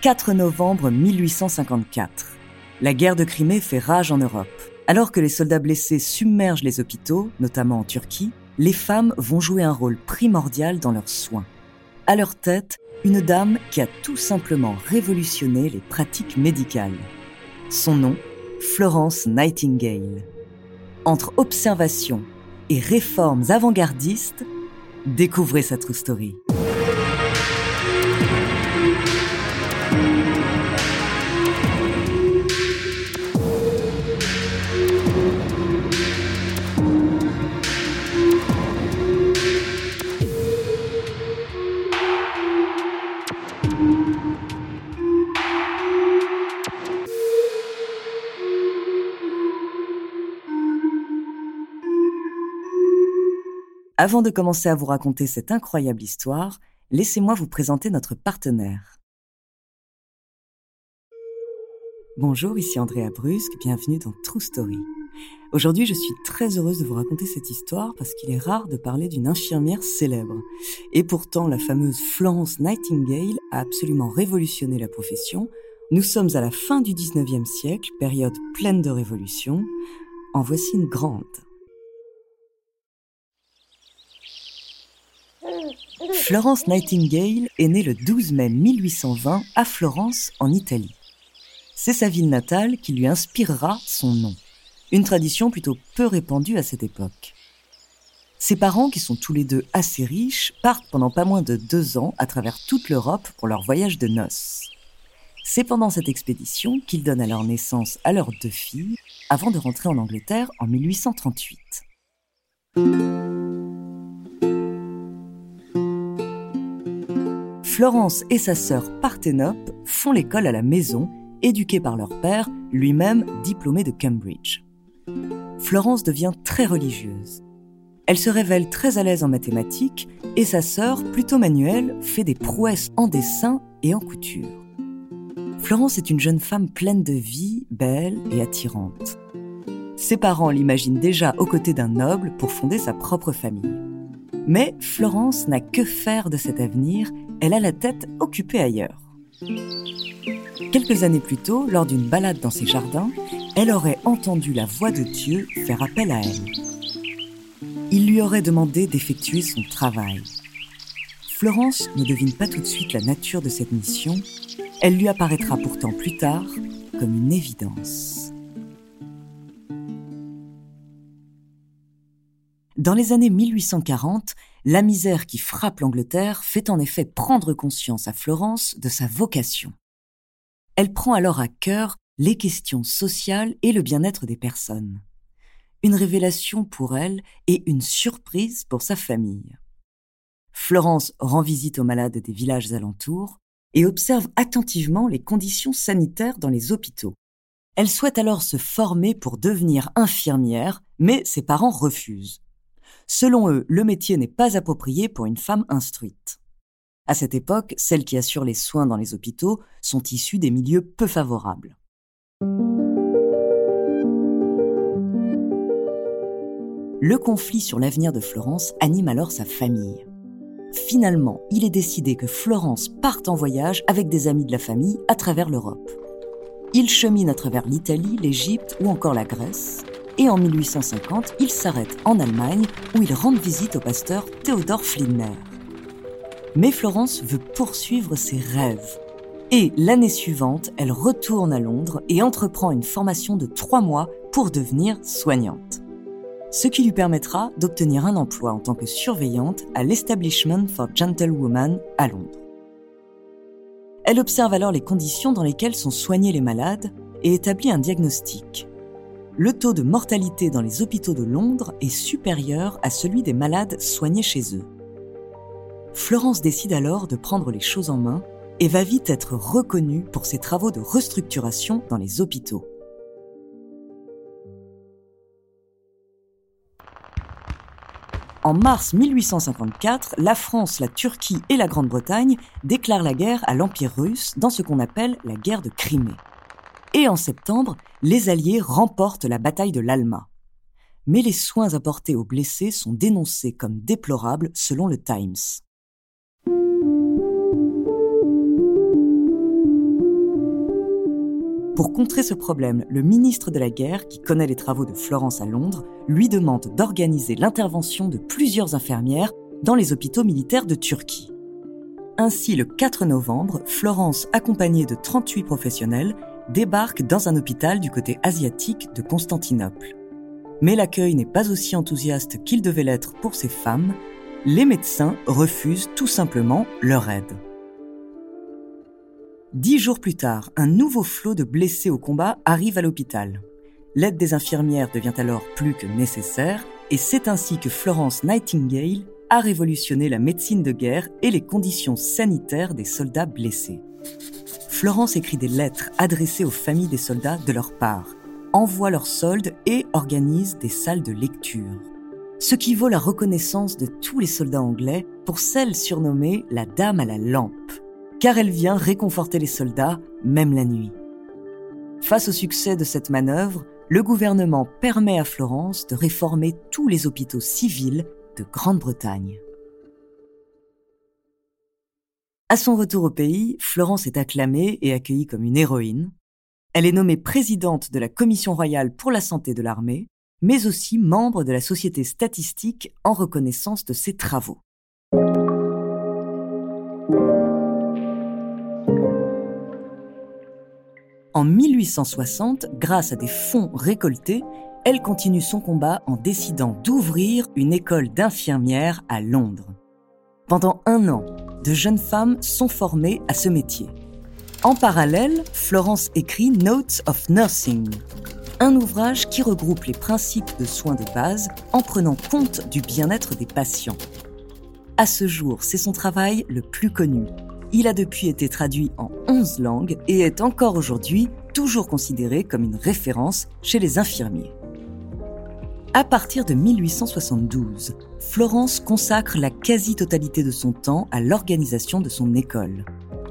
4 novembre 1854. La guerre de Crimée fait rage en Europe. Alors que les soldats blessés submergent les hôpitaux, notamment en Turquie, les femmes vont jouer un rôle primordial dans leurs soins. À leur tête, une dame qui a tout simplement révolutionné les pratiques médicales. Son nom, Florence Nightingale. Entre observation et réformes avant-gardistes, découvrez sa true story. Avant de commencer à vous raconter cette incroyable histoire, laissez-moi vous présenter notre partenaire. Bonjour, ici Andrea Brusque, bienvenue dans True Story. Aujourd'hui, je suis très heureuse de vous raconter cette histoire parce qu'il est rare de parler d'une infirmière célèbre. Et pourtant, la fameuse Florence Nightingale a absolument révolutionné la profession. Nous sommes à la fin du 19e siècle, période pleine de révolutions. En voici une grande. Florence Nightingale est née le 12 mai 1820 à Florence, en Italie. C'est sa ville natale qui lui inspirera son nom, une tradition plutôt peu répandue à cette époque. Ses parents, qui sont tous les deux assez riches, partent pendant pas moins de deux ans à travers toute l'Europe pour leur voyage de noces. C'est pendant cette expédition qu'ils donnent alors naissance à leurs deux filles, avant de rentrer en Angleterre en 1838. Florence et sa sœur Parthénope font l'école à la maison, éduquée par leur père, lui-même diplômé de Cambridge. Florence devient très religieuse. Elle se révèle très à l'aise en mathématiques et sa sœur, plutôt manuelle, fait des prouesses en dessin et en couture. Florence est une jeune femme pleine de vie, belle et attirante. Ses parents l'imaginent déjà aux côtés d'un noble pour fonder sa propre famille. Mais Florence n'a que faire de cet avenir elle a la tête occupée ailleurs. Quelques années plus tôt, lors d'une balade dans ses jardins, elle aurait entendu la voix de Dieu faire appel à elle. Il lui aurait demandé d'effectuer son travail. Florence ne devine pas tout de suite la nature de cette mission. Elle lui apparaîtra pourtant plus tard comme une évidence. Dans les années 1840, la misère qui frappe l'Angleterre fait en effet prendre conscience à Florence de sa vocation. Elle prend alors à cœur les questions sociales et le bien-être des personnes. Une révélation pour elle et une surprise pour sa famille. Florence rend visite aux malades des villages alentours et observe attentivement les conditions sanitaires dans les hôpitaux. Elle souhaite alors se former pour devenir infirmière, mais ses parents refusent. Selon eux, le métier n'est pas approprié pour une femme instruite. À cette époque, celles qui assurent les soins dans les hôpitaux sont issues des milieux peu favorables. Le conflit sur l'avenir de Florence anime alors sa famille. Finalement, il est décidé que Florence parte en voyage avec des amis de la famille à travers l'Europe. Ils cheminent à travers l'Italie, l'Égypte ou encore la Grèce, et en 1850, il s'arrête en Allemagne où il rend visite au pasteur Theodor Flinner. Mais Florence veut poursuivre ses rêves. Et l'année suivante, elle retourne à Londres et entreprend une formation de trois mois pour devenir soignante. Ce qui lui permettra d'obtenir un emploi en tant que surveillante à l'Establishment for Gentlewomen à Londres. Elle observe alors les conditions dans lesquelles sont soignés les malades et établit un diagnostic le taux de mortalité dans les hôpitaux de Londres est supérieur à celui des malades soignés chez eux. Florence décide alors de prendre les choses en main et va vite être reconnue pour ses travaux de restructuration dans les hôpitaux. En mars 1854, la France, la Turquie et la Grande-Bretagne déclarent la guerre à l'Empire russe dans ce qu'on appelle la guerre de Crimée. Et en septembre, les Alliés remportent la bataille de l'Alma. Mais les soins apportés aux blessés sont dénoncés comme déplorables selon le Times. Pour contrer ce problème, le ministre de la Guerre, qui connaît les travaux de Florence à Londres, lui demande d'organiser l'intervention de plusieurs infirmières dans les hôpitaux militaires de Turquie. Ainsi, le 4 novembre, Florence, accompagnée de 38 professionnels, débarque dans un hôpital du côté asiatique de Constantinople. Mais l'accueil n'est pas aussi enthousiaste qu'il devait l'être pour ces femmes. Les médecins refusent tout simplement leur aide. Dix jours plus tard, un nouveau flot de blessés au combat arrive à l'hôpital. L'aide des infirmières devient alors plus que nécessaire, et c'est ainsi que Florence Nightingale a révolutionné la médecine de guerre et les conditions sanitaires des soldats blessés. Florence écrit des lettres adressées aux familles des soldats de leur part, envoie leurs soldes et organise des salles de lecture. Ce qui vaut la reconnaissance de tous les soldats anglais pour celle surnommée la Dame à la lampe, car elle vient réconforter les soldats même la nuit. Face au succès de cette manœuvre, le gouvernement permet à Florence de réformer tous les hôpitaux civils de Grande-Bretagne. À son retour au pays, Florence est acclamée et accueillie comme une héroïne. Elle est nommée présidente de la Commission royale pour la santé de l'armée, mais aussi membre de la Société statistique en reconnaissance de ses travaux. En 1860, grâce à des fonds récoltés, elle continue son combat en décidant d'ouvrir une école d'infirmières à Londres. Pendant un an, de jeunes femmes sont formées à ce métier. En parallèle, Florence écrit Notes of Nursing, un ouvrage qui regroupe les principes de soins de base en prenant compte du bien-être des patients. À ce jour, c'est son travail le plus connu. Il a depuis été traduit en 11 langues et est encore aujourd'hui toujours considéré comme une référence chez les infirmiers. À partir de 1872, Florence consacre la quasi-totalité de son temps à l'organisation de son école.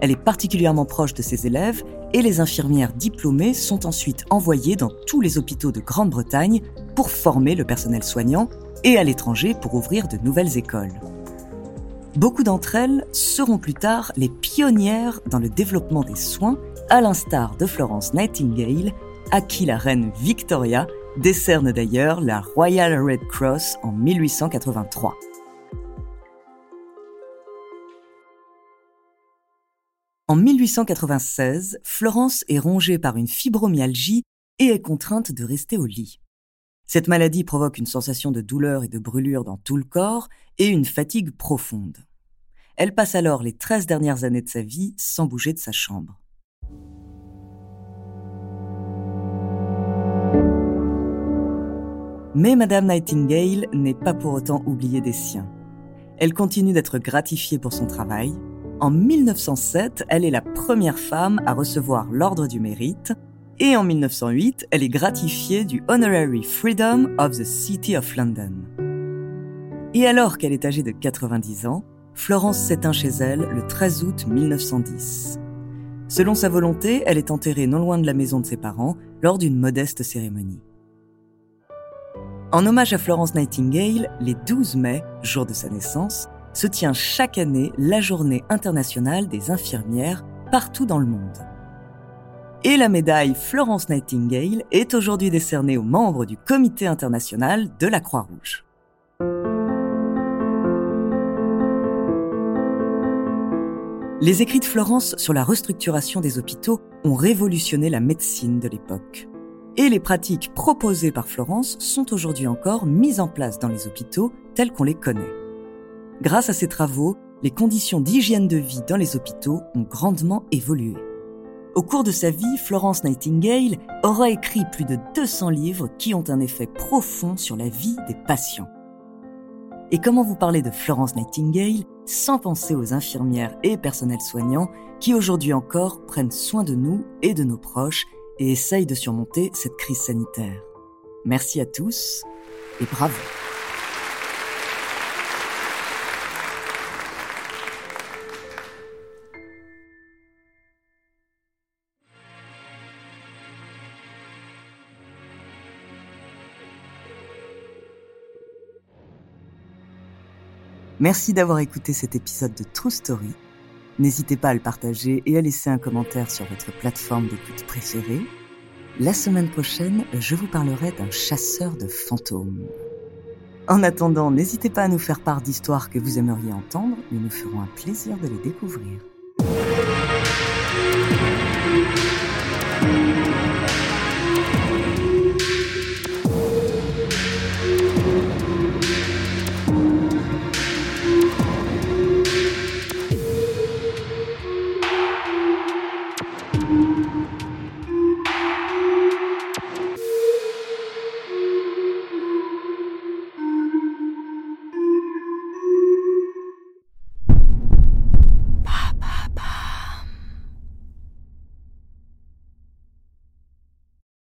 Elle est particulièrement proche de ses élèves et les infirmières diplômées sont ensuite envoyées dans tous les hôpitaux de Grande-Bretagne pour former le personnel soignant et à l'étranger pour ouvrir de nouvelles écoles. Beaucoup d'entre elles seront plus tard les pionnières dans le développement des soins, à l'instar de Florence Nightingale, à qui la reine Victoria décerne d'ailleurs la Royal Red Cross en 1883. En 1896, Florence est rongée par une fibromyalgie et est contrainte de rester au lit. Cette maladie provoque une sensation de douleur et de brûlure dans tout le corps et une fatigue profonde. Elle passe alors les 13 dernières années de sa vie sans bouger de sa chambre. Mais Madame Nightingale n'est pas pour autant oubliée des siens. Elle continue d'être gratifiée pour son travail. En 1907, elle est la première femme à recevoir l'Ordre du Mérite et en 1908, elle est gratifiée du Honorary Freedom of the City of London. Et alors qu'elle est âgée de 90 ans, Florence s'éteint chez elle le 13 août 1910. Selon sa volonté, elle est enterrée non loin de la maison de ses parents lors d'une modeste cérémonie. En hommage à Florence Nightingale, les 12 mai, jour de sa naissance, se tient chaque année la journée internationale des infirmières partout dans le monde. Et la médaille Florence Nightingale est aujourd'hui décernée aux membres du Comité international de la Croix-Rouge. Les écrits de Florence sur la restructuration des hôpitaux ont révolutionné la médecine de l'époque et les pratiques proposées par Florence sont aujourd'hui encore mises en place dans les hôpitaux tels qu'on les connaît. Grâce à ces travaux, les conditions d'hygiène de vie dans les hôpitaux ont grandement évolué. Au cours de sa vie, Florence Nightingale aura écrit plus de 200 livres qui ont un effet profond sur la vie des patients. Et comment vous parler de Florence Nightingale sans penser aux infirmières et personnels soignants qui aujourd'hui encore prennent soin de nous et de nos proches et essaye de surmonter cette crise sanitaire. Merci à tous et bravo. Merci d'avoir écouté cet épisode de True Story N'hésitez pas à le partager et à laisser un commentaire sur votre plateforme d'écoute préférée. La semaine prochaine, je vous parlerai d'un chasseur de fantômes. En attendant, n'hésitez pas à nous faire part d'histoires que vous aimeriez entendre, nous nous ferons un plaisir de les découvrir.